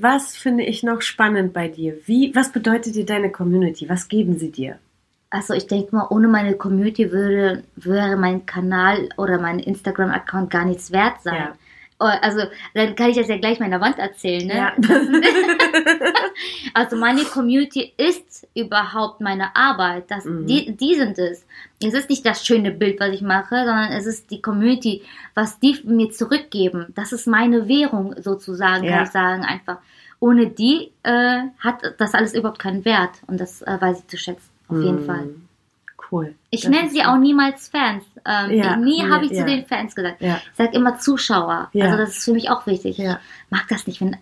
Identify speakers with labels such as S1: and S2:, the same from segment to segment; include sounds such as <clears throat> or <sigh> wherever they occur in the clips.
S1: Was finde ich noch spannend bei dir? Wie, was bedeutet dir deine Community? Was geben sie dir?
S2: Also ich denke mal, ohne meine Community würde, wäre mein Kanal oder mein Instagram-Account gar nichts wert sein. Ja. Oh, also dann kann ich das ja gleich meiner Wand erzählen. Ne? Ja. <laughs> also meine Community ist überhaupt meine Arbeit. Das, mhm. die, die sind es. Es ist nicht das schöne Bild, was ich mache, sondern es ist die Community, was die mir zurückgeben. Das ist meine Währung sozusagen, ja. kann ich sagen einfach. Ohne die äh, hat das alles überhaupt keinen Wert und das äh, weiß ich zu schätzen, auf mhm. jeden Fall
S1: cool.
S2: Ich das nenne sie auch niemals Fans. Ähm, ja, nie habe ich ja. zu den Fans gesagt. Ja. Ich sage immer Zuschauer. Also das ist für mich auch wichtig. Ich mag das nicht, wenn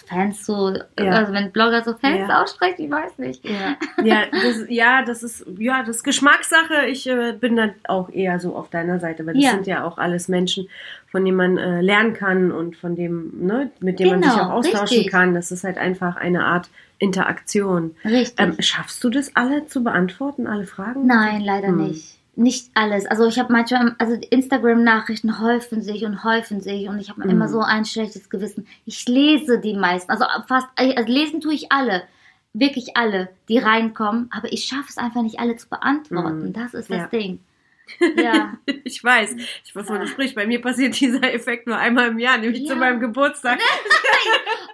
S2: Fans so, also wenn Blogger so Fans ja. aussprechen, ich weiß nicht.
S1: Ja, <laughs> ja, das, ja, das ist, ja, das ist Geschmackssache. Ich äh, bin dann auch eher so auf deiner Seite, weil das ja. sind ja auch alles Menschen, von denen man äh, lernen kann und von dem, ne, mit dem genau, man sich genau, auch austauschen richtig. kann. Das ist halt einfach eine Art Interaktion. Richtig. Ähm, schaffst du das alle zu beantworten, alle Fragen?
S2: Nein, leider hm. nicht nicht alles. Also ich habe manchmal, also Instagram-Nachrichten häufen sich und häufen sich und ich habe mm. immer so ein schlechtes Gewissen. Ich lese die meisten, also fast, also lesen tue ich alle, wirklich alle, die reinkommen, aber ich schaffe es einfach nicht alle zu beantworten. Mm. Das ist das ja. Ding. <laughs>
S1: Ja. ich weiß, ich weiß, wovon du sprichst. Bei mir passiert dieser Effekt nur einmal im Jahr, nämlich ja. zu meinem Geburtstag.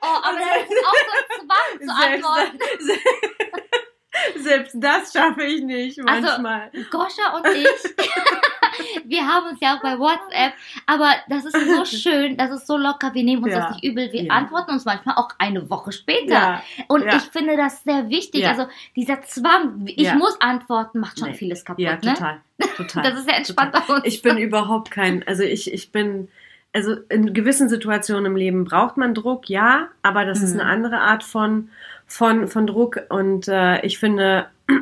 S2: oh, aber das ist auch so <laughs> Zwang zu antworten. <laughs>
S1: Selbst das schaffe ich nicht also, manchmal.
S2: Also, Goscha und ich, <laughs> wir haben uns ja auch bei WhatsApp, aber das ist so <laughs> schön, das ist so locker, wir nehmen uns ja. das nicht übel, wir ja. antworten uns manchmal auch eine Woche später. Ja. Und ich finde das sehr wichtig. Also dieser Zwang, ich muss antworten, macht schon nee. vieles kaputt. Ja,
S1: total. Ne? <laughs> total.
S2: Das ist ja entspannt bei uns.
S1: Ich bin überhaupt kein, also ich, ich bin also in gewissen Situationen im Leben braucht man Druck, ja, aber das mhm. ist eine andere Art von von, von Druck und äh, ich finde, <clears throat>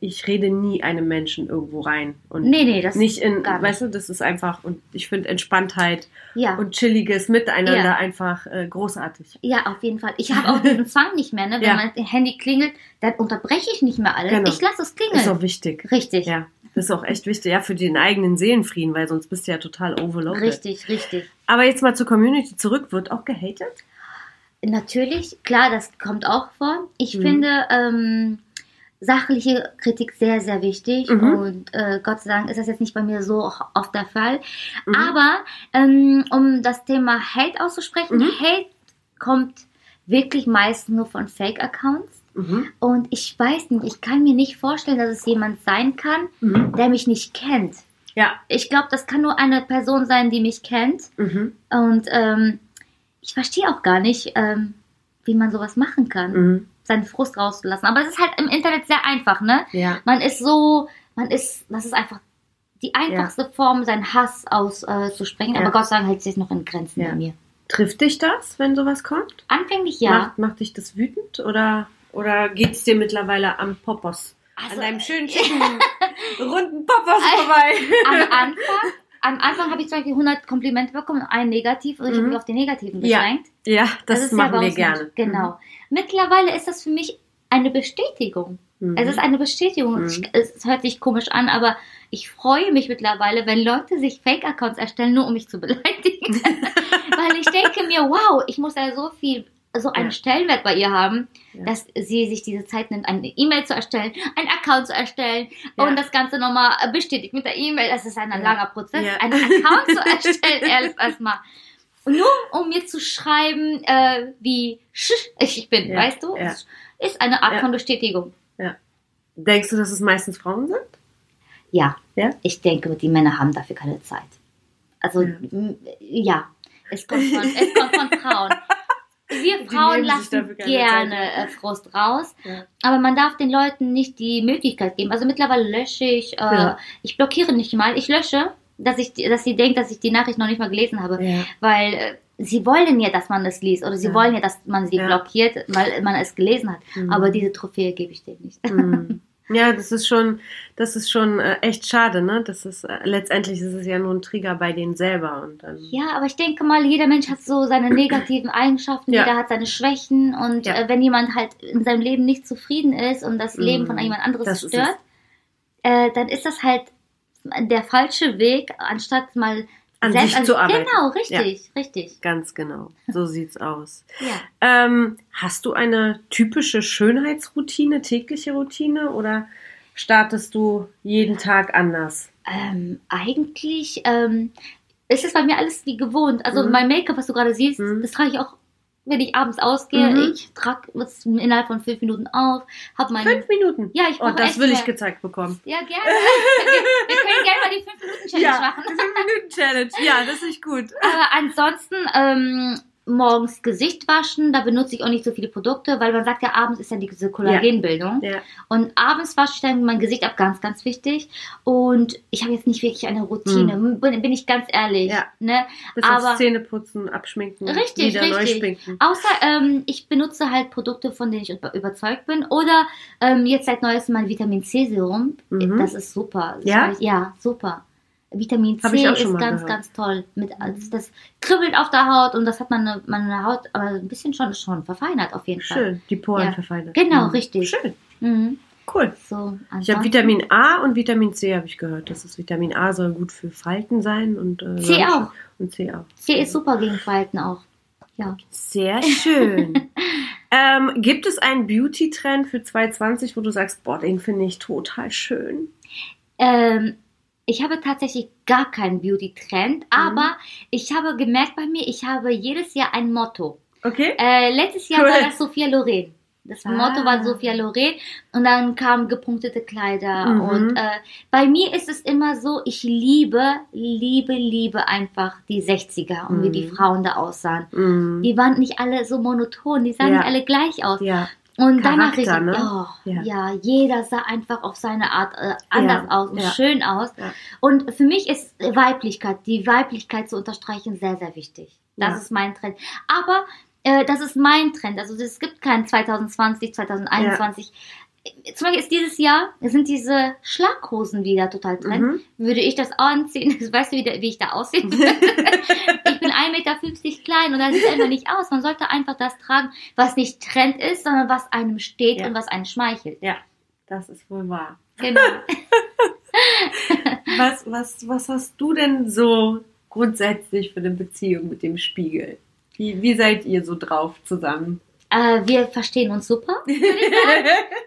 S1: ich rede nie einem Menschen irgendwo rein. Und
S2: nee, nee, das
S1: nicht in, nicht. weißt du, das ist einfach, und ich finde Entspanntheit ja. und chilliges Miteinander ja. einfach äh, großartig.
S2: Ja, auf jeden Fall. Ich habe auch diesen Zwang <laughs> nicht mehr, ne? Wenn ja. mein Handy klingelt, dann unterbreche ich nicht mehr alles. Genau. Ich lasse es klingeln.
S1: Ist auch wichtig.
S2: Richtig.
S1: Ja. Das ist auch echt wichtig, ja, für den eigenen Seelenfrieden, weil sonst bist du ja total overloaded.
S2: Richtig, richtig.
S1: Aber jetzt mal zur Community zurück, wird auch gehatet?
S2: Natürlich, klar, das kommt auch vor. Ich mhm. finde ähm, sachliche Kritik sehr, sehr wichtig mhm. und äh, Gott sei Dank ist das jetzt nicht bei mir so oft der Fall. Mhm. Aber ähm, um das Thema Hate auszusprechen, mhm. Hate kommt wirklich meist nur von Fake-Accounts. Mhm. Und ich weiß nicht, ich kann mir nicht vorstellen, dass es jemand sein kann, mhm. der mich nicht kennt.
S1: Ja.
S2: Ich glaube, das kann nur eine Person sein, die mich kennt. Und ähm, ich verstehe auch gar nicht, ähm, wie man sowas machen kann, mhm. seinen Frust rauszulassen. Aber es ist halt im Internet sehr einfach, ne?
S1: Ja.
S2: Man ist so, man ist, das ist einfach die einfachste ja. Form, seinen Hass auszusprechen. Äh, ja. Aber Gott sei Dank hält sich noch in Grenzen ja. bei mir.
S1: Trifft dich das, wenn sowas kommt?
S2: Anfänglich ja.
S1: Macht, macht dich das wütend oder, oder geht es dir mittlerweile am Popos? Also, an deinem schönen, <laughs> schicken, runden Popos vorbei?
S2: Am <laughs> Anfang am Anfang habe ich zum Beispiel 100 Komplimente bekommen, ein negativ und ich mhm. habe mich auf die negativen beschränkt.
S1: Ja, ja das, das machen ja wir gerne.
S2: Nicht. Genau. Mhm. Mittlerweile ist das für mich eine Bestätigung. Mhm. Es ist eine Bestätigung. Mhm. Es hört sich komisch an, aber ich freue mich mittlerweile, wenn Leute sich Fake-Accounts erstellen, nur um mich zu beleidigen. <laughs> Weil ich denke mir, wow, ich muss ja so viel so einen ja. Stellenwert bei ihr haben, ja. dass sie sich diese Zeit nimmt, eine E-Mail zu erstellen, einen Account zu erstellen ja. und das Ganze nochmal bestätigt mit der E-Mail. Das ist ein langer Prozess, einen Account zu erstellen, <laughs> erstmal. Und nur um mir zu schreiben, äh, wie ich bin, weißt du? Ist eine Art von Bestätigung.
S1: Denkst du, dass es meistens Frauen sind?
S2: Ja. ja. Ich denke, die Männer haben dafür keine Zeit. Also, ja. Es kommt von, es kommt von Frauen. Wir Frauen lassen gerne äh, Frust raus, ja. aber man darf den Leuten nicht die Möglichkeit geben. Also mittlerweile lösche ich, äh, ja. ich blockiere nicht mal, ich lösche, dass ich, dass sie denkt, dass ich die Nachricht noch nicht mal gelesen habe, ja. weil äh, sie wollen ja, dass man es liest oder sie wollen ja, dass man sie blockiert, weil man es gelesen hat. Mhm. Aber diese Trophäe gebe ich dem nicht.
S1: Mhm. <laughs> Ja, das ist schon, das ist schon äh, echt schade, ne? Das ist äh, letztendlich ist es ja nur ein Trigger bei denen selber und dann.
S2: Ja, aber ich denke mal, jeder Mensch hat so seine negativen Eigenschaften, ja. jeder hat seine Schwächen und ja. äh, wenn jemand halt in seinem Leben nicht zufrieden ist und das Leben mm, von jemand anderes stört, äh, dann ist das halt der falsche Weg, anstatt mal
S1: an Selbst sich an, zu arbeiten.
S2: Genau, richtig, ja. richtig.
S1: Ganz genau. So sieht's aus. Ja. Ähm, hast du eine typische Schönheitsroutine, tägliche Routine oder startest du jeden Tag anders?
S2: Ähm, eigentlich ähm, ist es bei mir alles wie gewohnt. Also mhm. mein Make-up, was du gerade siehst, mhm. das trage ich auch wenn ich abends ausgehe, mhm. ich trage es innerhalb von fünf Minuten auf, habe meine...
S1: Fünf Minuten?
S2: Ja, ich
S1: Oh, das will ich gezeigt bekommen.
S2: Ja, gerne. wir, wir, können gerne mal die fünf Minuten <laughs> Challenge ja, machen.
S1: fünf Minuten Challenge, ja, das ist gut.
S2: Aber ansonsten, ähm, morgens Gesicht waschen, da benutze ich auch nicht so viele Produkte, weil man sagt ja, abends ist ja diese Kollagenbildung. Ja. Ja. Und abends wasche ich dann mein Gesicht ab, ganz, ganz wichtig. Und ich habe jetzt nicht wirklich eine Routine, hm. bin, bin, ich ganz ehrlich. Ja. Ne?
S1: Bis Aber Zähne putzen, abschminken,
S2: richtig, wieder richtig. neu schminken. Außer ähm, ich benutze halt Produkte, von denen ich überzeugt bin. Oder ähm, jetzt seit neuestem mein Vitamin C Serum. Mhm. Das ist super.
S1: Ja?
S2: Ich, ja, super. Vitamin C ist ganz, gehört. ganz toll. Mit, also das kribbelt auf der Haut und das hat meine, meine Haut aber ein bisschen schon, schon verfeinert auf jeden
S1: Fall. Schön, die Poren ja. verfeinert.
S2: Genau, mhm. richtig.
S1: Schön. Mhm. Cool. So, ich habe Vitamin A und Vitamin C habe ich gehört. Das ist Vitamin A soll gut für Falten sein und
S2: äh, C auch.
S1: Und C auch.
S2: C ist super gegen Falten auch. Ja.
S1: Sehr schön. <laughs> ähm, gibt es einen Beauty-Trend für 2020, wo du sagst, boah, den finde ich total schön?
S2: Ähm, ich habe tatsächlich gar keinen Beauty-Trend, mhm. aber ich habe gemerkt bei mir, ich habe jedes Jahr ein Motto.
S1: Okay.
S2: Äh, letztes Jahr cool. war das Sophia Loren. Das ah. Motto war Sophia Loren und dann kamen gepunktete Kleider. Mhm. Und äh, bei mir ist es immer so, ich liebe, liebe, liebe einfach die 60er und mhm. wie die mhm. Frauen da aussahen. Mhm. Die waren nicht alle so monoton, die sahen ja. nicht alle gleich aus.
S1: Ja.
S2: Und Charakter, danach ne? oh, ja. ja. jeder sah einfach auf seine Art äh, anders ja, aus und ja. schön aus. Und für mich ist Weiblichkeit, die Weiblichkeit zu unterstreichen, sehr, sehr wichtig. Das ist mein Trend. Aber äh, das ist mein Trend. Also es gibt keinen 2020, 2021 zum Beispiel ist dieses Jahr, sind diese Schlaghosen wieder total trend. Mhm. Würde ich das anziehen, <laughs> weißt du, wie, wie ich da aussehen würde? <laughs> <laughs> ich bin 1,50 Meter klein und das sieht einfach nicht aus. Man sollte einfach das tragen, was nicht Trend ist, sondern was einem steht ja. und was einen schmeichelt.
S1: Ja, das ist wohl wahr.
S2: Genau. <laughs> <laughs>
S1: was, was, was hast du denn so grundsätzlich für eine Beziehung mit dem Spiegel? Wie, wie seid ihr so drauf zusammen?
S2: Äh, wir verstehen uns super, <laughs> ich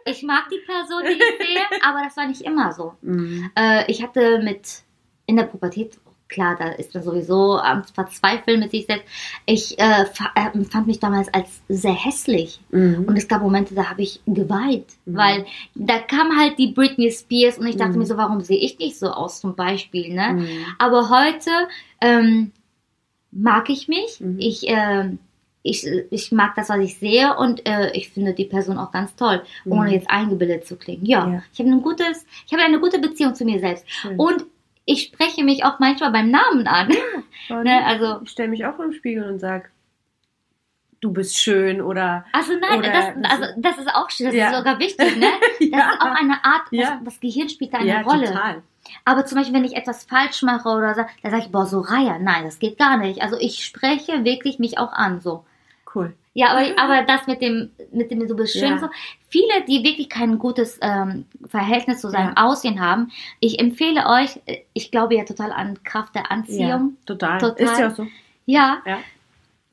S2: ich mag die Person, die ich sehe, aber das war nicht immer so. Mhm. Äh, ich hatte mit in der Pubertät, klar, da ist man sowieso am Verzweifeln mit sich selbst. Ich äh, äh fand mich damals als sehr hässlich. Mhm. Und es gab Momente, da habe ich geweint, mhm. weil da kam halt die Britney Spears und ich dachte mhm. mir so, warum sehe ich nicht so aus zum Beispiel. Ne? Mhm. Aber heute ähm, mag ich mich. Mhm. Ich äh, ich, ich mag das, was ich sehe und äh, ich finde die Person auch ganz toll, mhm. ohne jetzt eingebildet zu klingen. Ja, ja. ich habe ein gutes, ich habe eine gute Beziehung zu mir selbst und ich spreche mich auch manchmal beim Namen an.
S1: Ja, <laughs> ne, also ich stelle mich auch im Spiegel und sage, du bist schön oder.
S2: Also nein, oder, das, also das ist auch schön, das ja. ist sogar wichtig, ne? <laughs> Das ja. ist auch eine Art, das, das Gehirn spielt da eine ja, Rolle. Total. Aber zum Beispiel, wenn ich etwas falsch mache oder so, dann sage ich, boah, so Reihe, nein, das geht gar nicht. Also ich spreche wirklich mich auch an, so.
S1: Cool.
S2: Ja, aber, aber das mit dem, mit dem du bist schön ja. so. Viele, die wirklich kein gutes ähm, Verhältnis zu seinem ja. Aussehen haben, ich empfehle euch, ich glaube ja total an Kraft der Anziehung. Ja,
S1: total. total. Ist ja auch so.
S2: Ja. ja.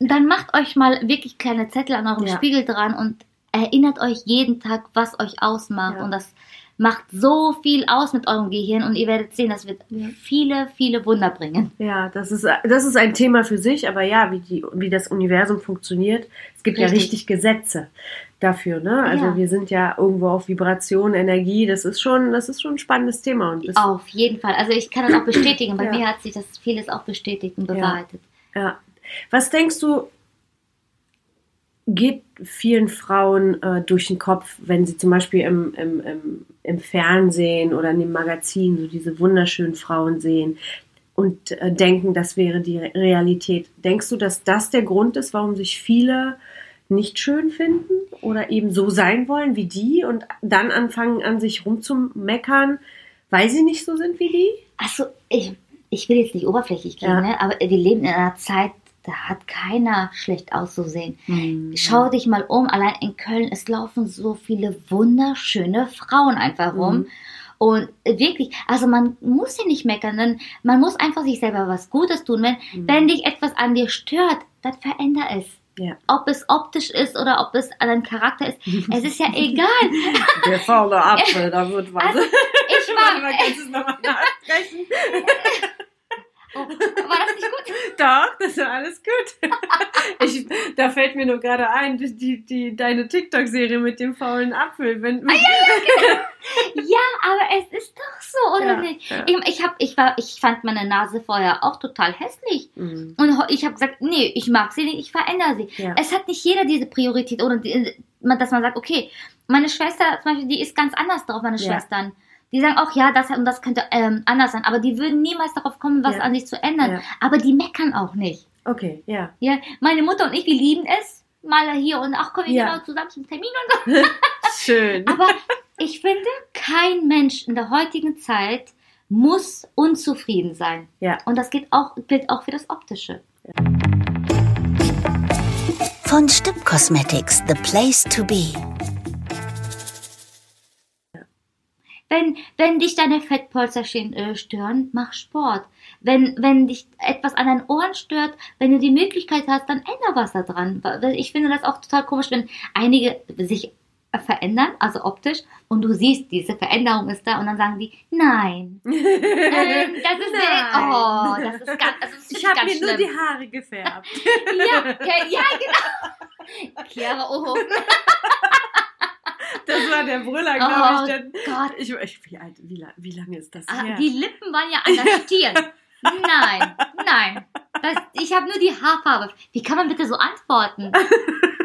S2: Dann macht euch mal wirklich kleine Zettel an eurem Spiegel dran und erinnert euch jeden Tag, was euch ausmacht. Und das macht so viel aus mit eurem Gehirn und ihr werdet sehen, das wird viele, viele Wunder bringen.
S1: Ja, das ist, das ist ein Thema für sich, aber ja, wie, die, wie das Universum funktioniert, es gibt richtig. ja richtig Gesetze dafür, ne? Also ja. wir sind ja irgendwo auf Vibration, Energie, das ist schon, das ist schon ein spannendes Thema.
S2: Und auf jeden Fall. Also ich kann das auch bestätigen. Bei ja. mir hat sich das vieles auch bestätigt und bewahrheitet.
S1: Ja. ja. Was denkst du, geht vielen Frauen äh, durch den Kopf, wenn sie zum Beispiel im, im, im, im, Fernsehen oder in dem Magazin so diese wunderschönen Frauen sehen und äh, denken, das wäre die Realität. Denkst du, dass das der Grund ist, warum sich viele nicht schön finden oder eben so sein wollen wie die und dann anfangen an sich rumzumeckern, weil sie nicht so sind wie die?
S2: Also ich, ich will jetzt nicht oberflächlich gehen, ja. ne? aber wir leben in einer Zeit, da hat keiner schlecht auszusehen. Mhm. Schau dich mal um, allein in Köln, es laufen so viele wunderschöne Frauen einfach rum. Mhm. Und wirklich, also man muss ja nicht meckern, denn man muss einfach sich selber was Gutes tun. Wenn, mhm. wenn dich etwas an dir stört, dann veränder es. Ja. Ob es optisch ist oder ob es an deinem Charakter ist, es ist ja <laughs> egal.
S1: Der faule Apfel, <laughs> da wird was. Also,
S2: ich <laughs> war. Kannst du es nochmal nachsprechen? Oh, war das nicht gut? <laughs>
S1: Doch, das war alles gut. <laughs> Ich, da fällt mir nur gerade ein, die, die, die deine TikTok-Serie mit dem faulen Apfel. Wenn,
S2: ah, ja, ja, <laughs> genau. ja, aber es ist doch so, oder ja, nicht? Ja. Ich, ich, hab, ich, war, ich fand meine Nase vorher auch total hässlich. Mhm. Und ich habe gesagt, nee, ich mag sie nicht, ich verändere sie. Ja. Es hat nicht jeder diese Priorität, oder die, dass man sagt, okay, meine Schwester zum Beispiel, die ist ganz anders drauf, meine Schwestern. Die sagen auch, ja, das und das könnte ähm, anders sein, aber die würden niemals darauf kommen, was ja. an sich zu ändern. Ja. Aber die meckern auch nicht.
S1: Okay, ja.
S2: Ja, meine Mutter und ich, wir lieben es. Mal hier und ach, kommen wir ja. genau zusammen zum Termin und so. <laughs>
S1: Schön.
S2: aber ich finde, kein Mensch in der heutigen Zeit muss unzufrieden sein. Ja. Und das gilt auch, gilt auch für das Optische.
S3: Von Stipp Cosmetics, the place to be.
S2: Wenn, wenn dich deine Fettpolster äh, stören, mach Sport. Wenn, wenn dich etwas an deinen Ohren stört, wenn du die Möglichkeit hast, dann änder was da dran. Ich finde das auch total komisch, wenn einige sich verändern, also optisch, und du siehst, diese Veränderung ist da und dann sagen die, nein. <laughs> ähm, das ist nein. oh, das ist ganz, das ist
S1: Ich habe mir schlimm. nur die Haare gefärbt.
S2: ja, ja, genau. Chiara Oho. <laughs>
S1: Das war der Brüller, glaube oh, ich. Denn Gott. Ich, ich, wie, alt, wie, wie lange ist das ah, her?
S2: Die Lippen waren ja an der Stirn. nein, nein. Das, ich habe nur die Haarfarbe. Wie kann man bitte so antworten?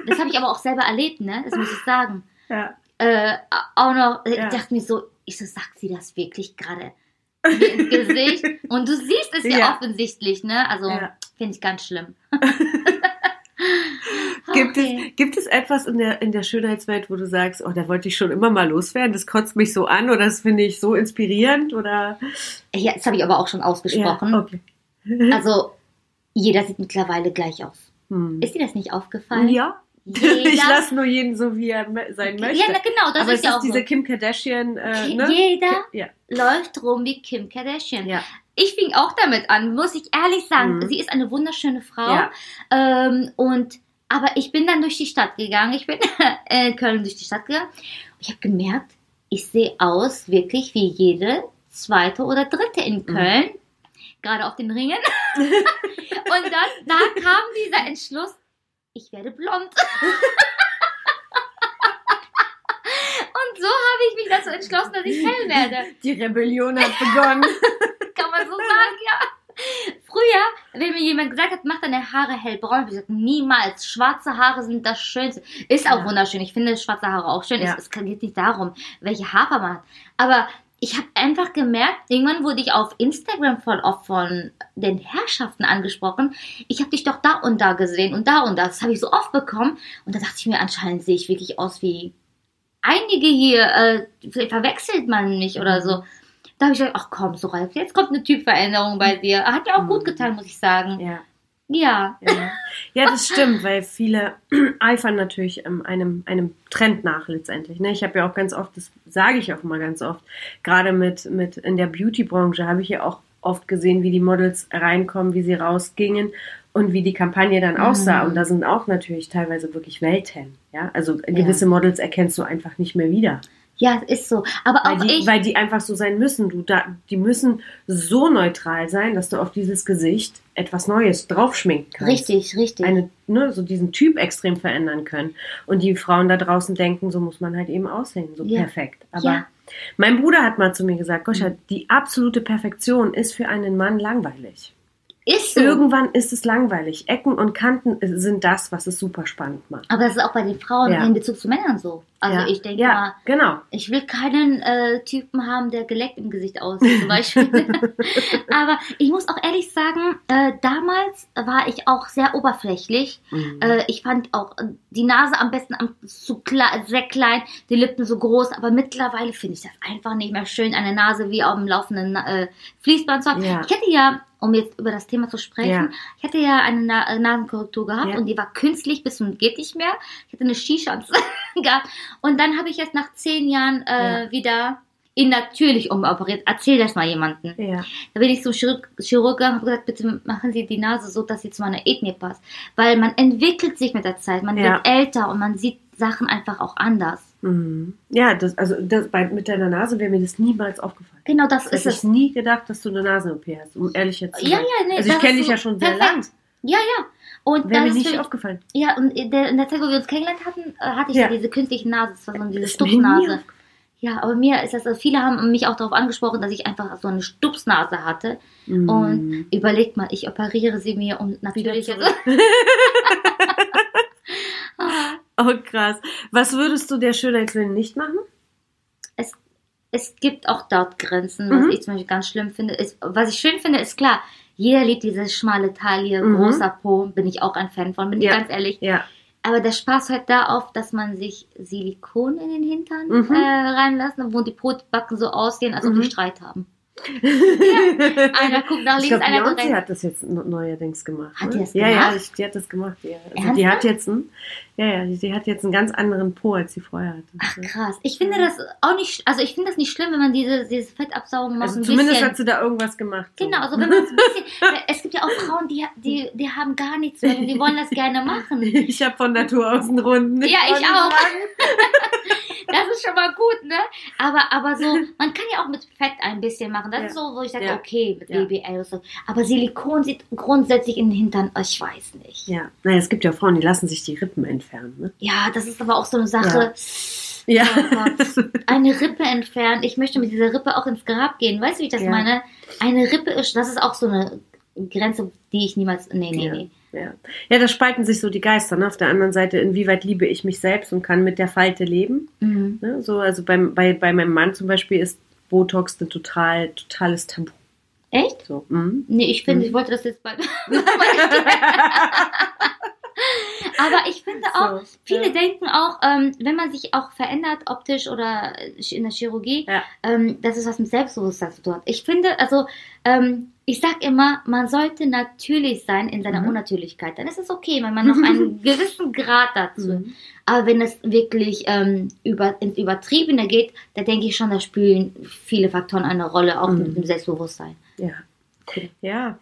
S2: Das habe ich aber auch selber erlebt, ne? Das muss ich sagen. Ja. Äh, auch noch, ja. ich dachte mir so, ich so, sagt sie das wirklich gerade ins Gesicht? <laughs> Und du siehst es ja, ja offensichtlich, ne? Also, ja. finde ich ganz schlimm. <laughs>
S1: Gibt, es, gibt es etwas in der, in der Schönheitswelt, wo du sagst, oh, da wollte ich schon immer mal loswerden, das kotzt mich so an oder das finde ich so inspirierend oder?
S2: Ja, das habe ich aber auch schon ausgesprochen. Ja, okay. <laughs> also, jeder sieht mittlerweile gleich aus. Hm. Ist dir das nicht aufgefallen?
S1: Ja. <laughs> Jeder, ich lasse nur jeden so, wie er sein möchte.
S2: Ja, genau, das
S1: aber
S2: ist
S1: ja
S2: auch
S1: diese so. Kim Kardashian. Äh, ne?
S2: Jeder ja. läuft rum wie Kim Kardashian. Ja. Ich fing auch damit an, muss ich ehrlich sagen. Mhm. Sie ist eine wunderschöne Frau. Ja. Ähm, und aber ich bin dann durch die Stadt gegangen. Ich bin in <laughs> Köln durch die Stadt gegangen. Ich habe gemerkt, ich sehe aus wirklich wie jede zweite oder dritte in mhm. Köln. Mhm. Gerade auf den Ringen. <laughs> Und dann da kam dieser Entschluss, ich werde blond. <laughs> Und so habe ich mich dazu entschlossen, dass ich hell werde.
S1: Die Rebellion hat begonnen.
S2: Kann man so sagen, ja. Früher, wenn mir jemand gesagt hat, mach deine Haare hellbraun, habe ich gesagt, niemals. Schwarze Haare sind das Schönste. Ist auch ja. wunderschön. Ich finde schwarze Haare auch schön. Ja. Es, es geht nicht darum, welche Haarfarbe man hat. Aber ich habe einfach gemerkt, irgendwann wurde ich auf Instagram voll oft von den Herrschaften angesprochen. Ich habe dich doch da und da gesehen und da und da. Das habe ich so oft bekommen. Und da dachte ich mir, anscheinend sehe ich wirklich aus wie einige hier. Äh, verwechselt man mich oder so. Da habe ich gedacht, ach komm, so Ralf, jetzt kommt eine Typveränderung bei dir. Hat mir auch gut mhm. getan, muss ich sagen.
S1: Ja.
S2: Ja.
S1: ja. Ja, das stimmt, weil viele <clears throat> eifern natürlich ähm, einem, einem Trend nach letztendlich. Ne? Ich habe ja auch ganz oft, das sage ich auch immer ganz oft, gerade mit, mit in der Beauty-Branche habe ich ja auch oft gesehen, wie die Models reinkommen, wie sie rausgingen und wie die Kampagne dann aussah. Mhm. Und da sind auch natürlich teilweise wirklich Welten. Ja, also gewisse ja. Models erkennst du einfach nicht mehr wieder.
S2: Ja, ist so. Aber
S1: weil
S2: auch
S1: die,
S2: ich.
S1: Weil die einfach so sein müssen. Du da, die müssen so neutral sein, dass du auf dieses Gesicht etwas Neues draufschminken kannst.
S2: Richtig, richtig.
S1: Eine, ne, so diesen Typ extrem verändern können. Und die Frauen da draußen denken, so muss man halt eben aussehen, so
S2: Ja.
S1: perfekt. Aber
S2: Ja.
S1: mein Bruder hat mal zu mir gesagt, Goscha, die absolute Perfektion ist für einen Mann langweilig.
S2: Ist so.
S1: Irgendwann ist es langweilig. Ecken und Kanten sind das, was es super spannend macht.
S2: Aber das ist auch bei den Frauen
S1: Ja.
S2: in Bezug zu Männern so. Also
S1: ja.
S2: ich denke
S1: ja,
S2: mal,
S1: genau.
S2: ich will keinen äh, Typen haben, der geleckt im Gesicht aussieht, zum Beispiel. <laughs> Aber ich muss auch ehrlich sagen, äh, damals war ich auch sehr oberflächlich.
S1: Mhm.
S2: Äh, ich fand auch die Nase am besten am, zu kle sehr klein, die Lippen so groß. Aber mittlerweile finde ich das einfach nicht mehr schön, eine Nase wie auf dem laufenden äh, Fließband zu haben.
S1: Ja.
S2: Ich hätte ja, um jetzt über das Thema zu sprechen,
S1: Ja.
S2: ich hatte ja eine Na äh, Nasenkorrektur gehabt
S1: Ja.
S2: und die war künstlich bis zum geht nicht mehr. Ich hatte eine Shisha <laughs> gehabt und dann habe ich jetzt nach zehn Jahren äh, wieder ihn natürlich umoperiert. Erzähl das mal jemandem.
S1: Ja.
S2: Da bin ich zum Chirurg, Chirurg gegangen und habe gesagt, bitte machen Sie die Nase so, dass sie zu meiner Ethnie passt. Weil man entwickelt sich mit der Zeit, man
S1: Ja.
S2: wird älter und man sieht Sachen einfach auch anders.
S1: Mhm. Ja, das, also das, bei, mit deiner Nase wäre mir das niemals aufgefallen.
S2: Genau das
S1: Hätte
S2: ist
S1: ich
S2: es.
S1: nie gedacht, dass du eine Nasen-OP hast, um ehrlich jetzt zu
S2: Ja,
S1: sein.
S2: ja, nee.
S1: Also ich kenne dich ja schon sehr
S2: perfekt.
S1: lang.
S2: Ja, ja. Und
S1: Wäre mir
S2: das ist
S1: nicht
S2: für,
S1: aufgefallen.
S2: Ja, und in der, in der Zeit, wo wir uns kennengelernt hatten, äh, hatte ich ja,
S1: Ja.
S2: diese künstliche Nase, das war so diese
S1: Ist mir nie
S2: Stupsnase. Ja, aber mir ist das, also viele haben mich auch darauf angesprochen, dass ich einfach so eine Stupsnase hatte.
S1: Mhm.
S2: Und überlegt mal, ich operiere sie mir und natürlich.
S1: zurück. <laughs> <laughs>
S2: Ah,
S1: Oh, krass. Was würdest du der Schönheitswillen nicht machen?
S2: es, es gibt auch dort Grenzen, was
S1: Mhm.
S2: ich zum Beispiel ganz schlimm finde. Ist, was ich schön finde, ist klar, jeder liebt diese schmale Taille,
S1: Mhm.
S2: großer Po, bin ich auch ein Fan von, bin
S1: Ja.
S2: ich ganz ehrlich.
S1: Ja.
S2: Aber der Spaß hört da auf, dass man sich Silikon in den Hintern
S1: Mhm.
S2: äh, reinlässt, wo die Brotbacken so aussehen, als ob
S1: Mhm.
S2: die Streit haben. <laughs> Einer guckt nach
S1: Ich
S2: links,
S1: glaube,
S2: einer guckt rechts.
S1: hat das jetzt ne- neuerdings gemacht.
S2: Hat
S1: ne?
S2: die das
S1: ja,
S2: gemacht?
S1: Ja, ich, die hat das gemacht. Ja. Also die hat jetzt einen, ja, ja, die hat jetzt einen ganz anderen Po, als sie vorher hatte.
S2: Ach krass. Ich finde das auch nicht, also ich finde das nicht schlimm, wenn man diese, diese Fettabsaugung macht.
S1: also zumindest
S2: bisschen.
S1: hat sie da irgendwas gemacht. so.
S2: Genau, also wenn man es ein bisschen, es gibt ja auch Frauen, die, die, die haben gar nichts mehr und die wollen das gerne machen. <laughs>
S1: Ich habe von Natur aus einen runden.
S2: Ja, ich auch. <laughs> Das ist schon mal gut, ne? Aber, aber so, man kann ja auch mit Fett ein bisschen machen. Das
S1: Ja.
S2: ist so, wo ich sage,
S1: Ja.
S2: okay, mit
S1: Ja.
S2: BBL so. Aber Silikon sieht grundsätzlich in den Hintern, ich weiß nicht. Ja.
S1: Ja, naja, es gibt ja Frauen, die lassen sich die Rippen entfernen. Ne?
S2: das ist aber auch so eine Sache.
S1: Ja.
S2: Oh <laughs> Gott. Eine Rippe entfernen. Ich möchte mit dieser Rippe auch ins Grab gehen. Weißt du, wie ich das
S1: Ja.
S2: meine? Eine Rippe ist, das ist auch so eine Grenze, die ich niemals, nee, nee,
S1: Ja.
S2: nee.
S1: Ja. ja, da spalten sich so die Geister. Ne? Auf der anderen Seite, inwieweit liebe ich mich selbst und kann mit der Falte leben.
S2: Mhm.
S1: Ne? So, also beim, bei, bei meinem Mann zum Beispiel ist Botox ein total, totales Tabu.
S2: Echt?
S1: So, mhm.
S2: Nee, ich finde,
S1: Mhm.
S2: ich wollte das jetzt bei. <laughs> <laughs> <laughs> Aber ich finde auch,
S1: So,
S2: viele
S1: ja.
S2: denken auch, ähm, wenn man sich auch verändert, optisch oder in der Chirurgie,
S1: Ja.
S2: ähm, dass es was mit Selbstbewusstsein zu tun hat. Ich finde, also, ähm, ich sag immer, man sollte natürlich sein in seiner
S1: Mhm.
S2: Unnatürlichkeit. Dann ist es okay, wenn man noch <laughs> einen gewissen Grad dazu.
S1: Mhm.
S2: Aber wenn es wirklich ähm, über, ins Übertriebene geht, da denke ich schon, da spielen viele Faktoren eine Rolle, auch
S1: Mhm.
S2: mit dem Selbstbewusstsein.
S1: Ja. Ja,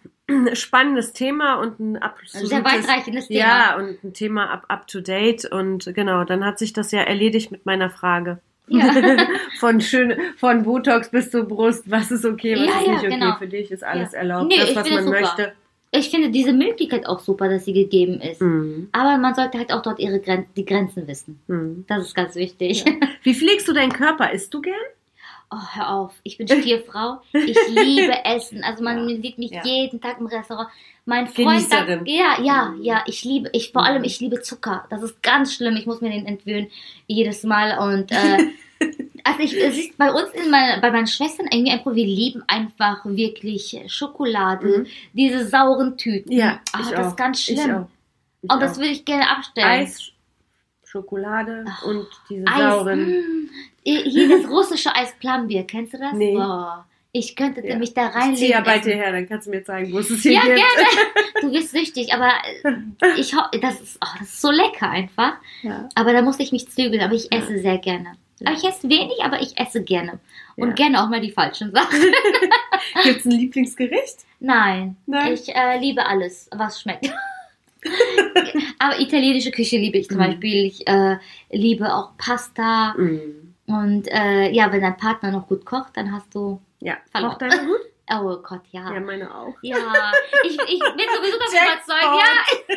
S1: spannennes Thema und ein absolutes,
S2: sehr weitreichendes Thema.
S1: Ja, und ein Thema up, up to date. Und genau, dann hat sich das ja erledigt mit meiner Frage.
S2: Ja. <laughs>
S1: von schön, von Botox bis zur Brust, was ist okay, was
S2: Ja,
S1: ist
S2: ja,
S1: nicht okay
S2: genau.
S1: für dich, ist alles erlaubt,
S2: Nee,
S1: das, was man
S2: super.
S1: möchte.
S2: Ich finde diese Möglichkeit auch super, dass sie gegeben ist.
S1: Mhm.
S2: Aber man sollte halt auch dort ihre Gren die Grenzen wissen.
S1: Mhm.
S2: Das ist ganz wichtig.
S1: Wie pflegst du deinen Körper? Isst du gern?
S2: Oh, hör auf. Ich bin Stierfrau. Ich liebe <laughs> Essen. Also man
S1: Ja.
S2: sieht mich
S1: Ja.
S2: jeden Tag im Restaurant. Mein Freund sagt, ja, ja,
S1: Mhm.
S2: ja, ich liebe, ich vor
S1: Mhm.
S2: allem, ich liebe Zucker. Das ist ganz schlimm. Ich muss mir den entwöhnen jedes Mal und äh, <laughs> also ich, es ist bei uns in meine, bei meinen Schwestern irgendwie einfach, wir lieben einfach wirklich Schokolade,
S1: Mhm.
S2: diese sauren Tüten.
S1: Ja,
S2: Ah,
S1: ich
S2: das
S1: auch.
S2: ist ganz
S1: Ich
S2: schlimm.
S1: auch. Ich
S2: Und das würde ich gerne abstellen.
S1: Eis, Schokolade
S2: Ach,
S1: und diese
S2: Eis.
S1: sauren.
S2: mm. Hier das russische Eis Plumbeer, kennst du das?
S1: Nee.
S2: Boah. Ich könnte
S1: Ja.
S2: mich da
S1: Ich ziehe
S2: reinlegen.
S1: ja bald
S2: essen.
S1: hierher, dann kannst du mir zeigen, wo es hier
S2: Ja,
S1: gibt.
S2: gerne. <laughs> Du bist süchtig, aber äh, ich das ist, oh, das ist so lecker einfach.
S1: Ja.
S2: Aber da muss ich mich zügeln, aber ich esse sehr gerne. Aber ich esse wenig, aber ich esse gerne. Und
S1: Ja.
S2: gerne auch mal die falschen Sachen. <laughs>
S1: Gibt es ein Lieblingsgericht?
S2: Nein,
S1: Nein.
S2: ich äh, liebe alles, was schmeckt. Aber italienische Küche liebe ich zum
S1: Mhm.
S2: Beispiel. Ich äh, liebe auch Pasta.
S1: Mm.
S2: Und äh, ja, wenn dein Partner noch gut kocht, dann hast du.
S1: Ja, verloren. kocht deiner gut?
S2: Oh Gott, ja.
S1: Ja, meine auch.
S2: Ja, ich, ich bin sowieso davon überzeugt. Ja,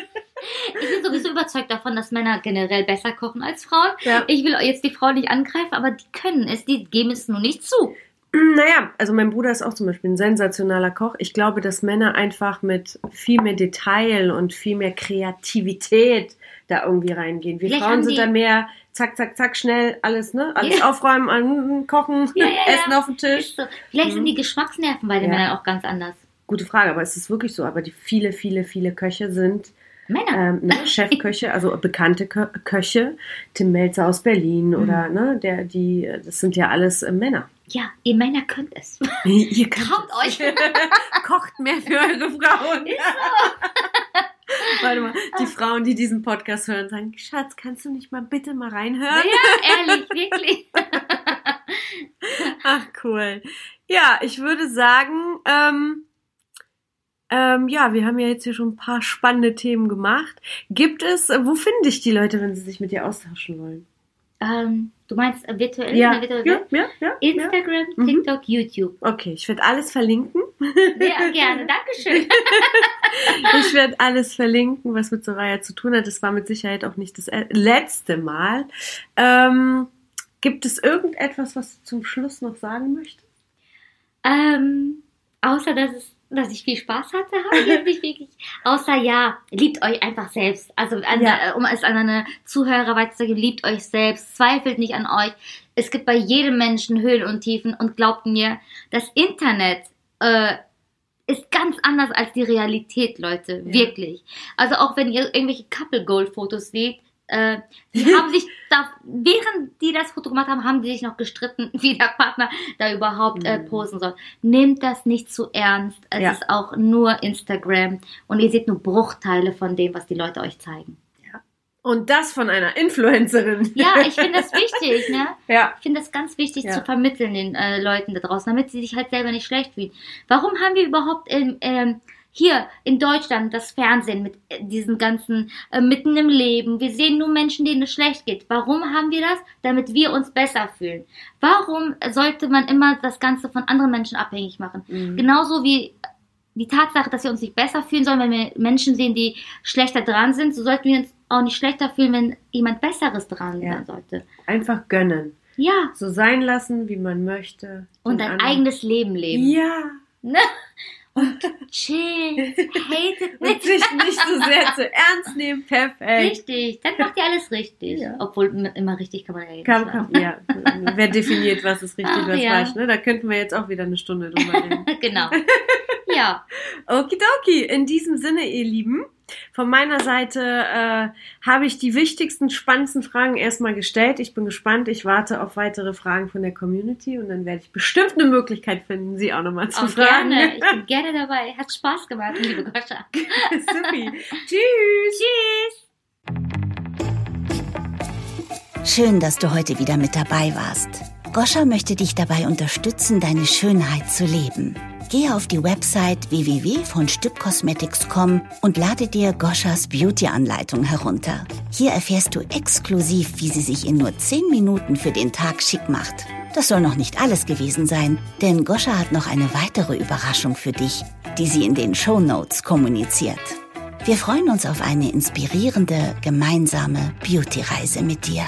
S2: ich bin sowieso überzeugt davon, dass Männer generell besser kochen als Frauen. Ja. Ich will jetzt die Frauen nicht angreifen, aber die können es, die geben es nur nicht zu.
S1: Naja, also mein Bruder ist auch zum Beispiel ein sensationaler Koch. Ich glaube, dass Männer einfach mit viel mehr Detail und viel mehr Kreativität da irgendwie reingehen. Wir Vielleicht Frauen sind da mehr zack, zack, zack, schnell alles, ne? Alles ja. aufräumen, an, kochen, ja, ja, Essen auf dem Tisch.
S2: So. Vielleicht mhm. sind die Geschmacksnerven bei den Männern auch ganz anders.
S1: Gute Frage, aber es ist wirklich so. Aber die viele, viele, viele Köche sind Männer. Ähm, ne, <laughs> Chefköche, also bekannte Kö Köche, Tim Melzer aus Berlin mhm. oder ne, der, die, das sind ja alles äh, Männer.
S2: Ja, ihr Männer könnt es.
S1: ihr könnt Traut euch. <laughs> Kocht mehr für eure Frauen. Ist so. <laughs> Warte mal, die Frauen, die diesen Podcast hören, sagen, Schatz, kannst du nicht mal bitte mal reinhören?
S2: Ja, ehrlich, wirklich. <laughs>
S1: Ach, cool. Ja, ich würde sagen, ähm, ähm, ja, wir haben ja jetzt hier schon ein paar spannende Themen gemacht. Gibt es, wo finden dich die Leute, wenn sie sich mit dir austauschen wollen?
S2: Ähm, du meinst äh, virtuell?
S1: Ja, virtuell ja, ja, ja,
S2: Instagram, ja. TikTok, mhm. YouTube.
S1: Okay, ich werde alles verlinken.
S2: Ja, gerne, <laughs> Dankeschön.
S1: ich werde alles verlinken, was mit Soraya zu tun hat. Das war mit Sicherheit auch nicht das äh, letzte Mal. Ähm, gibt es irgendetwas, was du zum Schluss noch sagen möchtest?
S2: Ähm, außer, dass es dass ich viel Spaß hatte, habe ich jetzt nicht <laughs> wirklich. Außer ja, liebt euch einfach selbst. Also an, ja. um es an eine Zuhörer weiterzugeben, liebt euch selbst, zweifelt nicht an euch. Es gibt bei jedem Menschen Höhen und Tiefen und glaubt mir, das Internet äh, ist ganz anders als die Realität, Leute. Ja. Wirklich. Also auch wenn ihr irgendwelche Couple Goal Fotos seht, äh, <laughs> die haben sich da, während die das Foto gemacht haben, haben die sich noch gestritten, <laughs> wie der Partner da überhaupt äh, mhm. posen soll. Nehmt das nicht zu ernst. Es ja. ist auch nur Instagram und ihr seht nur Bruchteile von dem, was die Leute euch zeigen.
S1: Ja. Und das von einer Influencerin.
S2: Ja, <laughs> ich finde das wichtig, ne? Ja. Ich finde das ganz wichtig ja. zu vermitteln den äh, Leuten da draußen, damit sie sich halt selber nicht schlecht fühlen. Warum haben wir überhaupt in, ähm, hier in Deutschland das Fernsehen mit äh, diesen ganzen äh, mitten im Leben. Wir sehen nur Menschen, denen es schlecht geht. Warum haben wir das? Damit wir uns besser fühlen. Warum sollte man immer das Ganze von anderen Menschen abhängig machen? Mhm. Genauso wie die Tatsache, dass wir uns nicht besser fühlen sollen, wenn wir Menschen sehen, die schlechter dran sind, so sollten wir uns auch nicht schlechter fühlen, wenn jemand Besseres dran ja. sein sollte.
S1: Einfach gönnen.
S2: Ja.
S1: So sein lassen, wie man möchte.
S2: Und ein eigenes Leben leben.
S1: Ja.
S2: Ne? Und chill, hatet
S1: nicht. <laughs> Und sich nicht so sehr zu ernst nehmen, perfekt.
S2: Richtig, dann macht ihr alles richtig. Ja. Obwohl immer richtig kann man ja jetzt
S1: kann, kann, Ja, wer definiert, was ist richtig, Ach, was ja. falsch. Ne? Da könnten wir jetzt auch wieder eine Stunde drüber reden. <laughs>
S2: genau. Ja. <laughs>
S1: Okidoki, in diesem Sinne, ihr Lieben. Von meiner Seite äh, habe ich die wichtigsten, spannendsten Fragen erstmal gestellt. Ich bin gespannt. Ich warte auf weitere Fragen von der Community und dann werde ich bestimmt eine Möglichkeit finden, sie auch nochmal zu auch fragen.
S2: Gerne. Ich bin gerne dabei. Hat Spaß gemacht, liebe Goscha. <laughs>
S1: Supi. Tschüss.
S2: Tschüss.
S3: Schön, dass du heute wieder mit dabei warst. Goscha möchte dich dabei unterstützen, deine Schönheit zu leben. Gehe auf die Website www.vonstückcosmetics.com und lade dir Goschas Beauty-Anleitung herunter. Hier erfährst du exklusiv, wie sie sich in nur 10 Minuten für den Tag schick macht. Das soll noch nicht alles gewesen sein, denn Goscha hat noch eine weitere Überraschung für dich, die sie in den Show Notes kommuniziert. Wir freuen uns auf eine inspirierende, gemeinsame Beauty-Reise mit dir.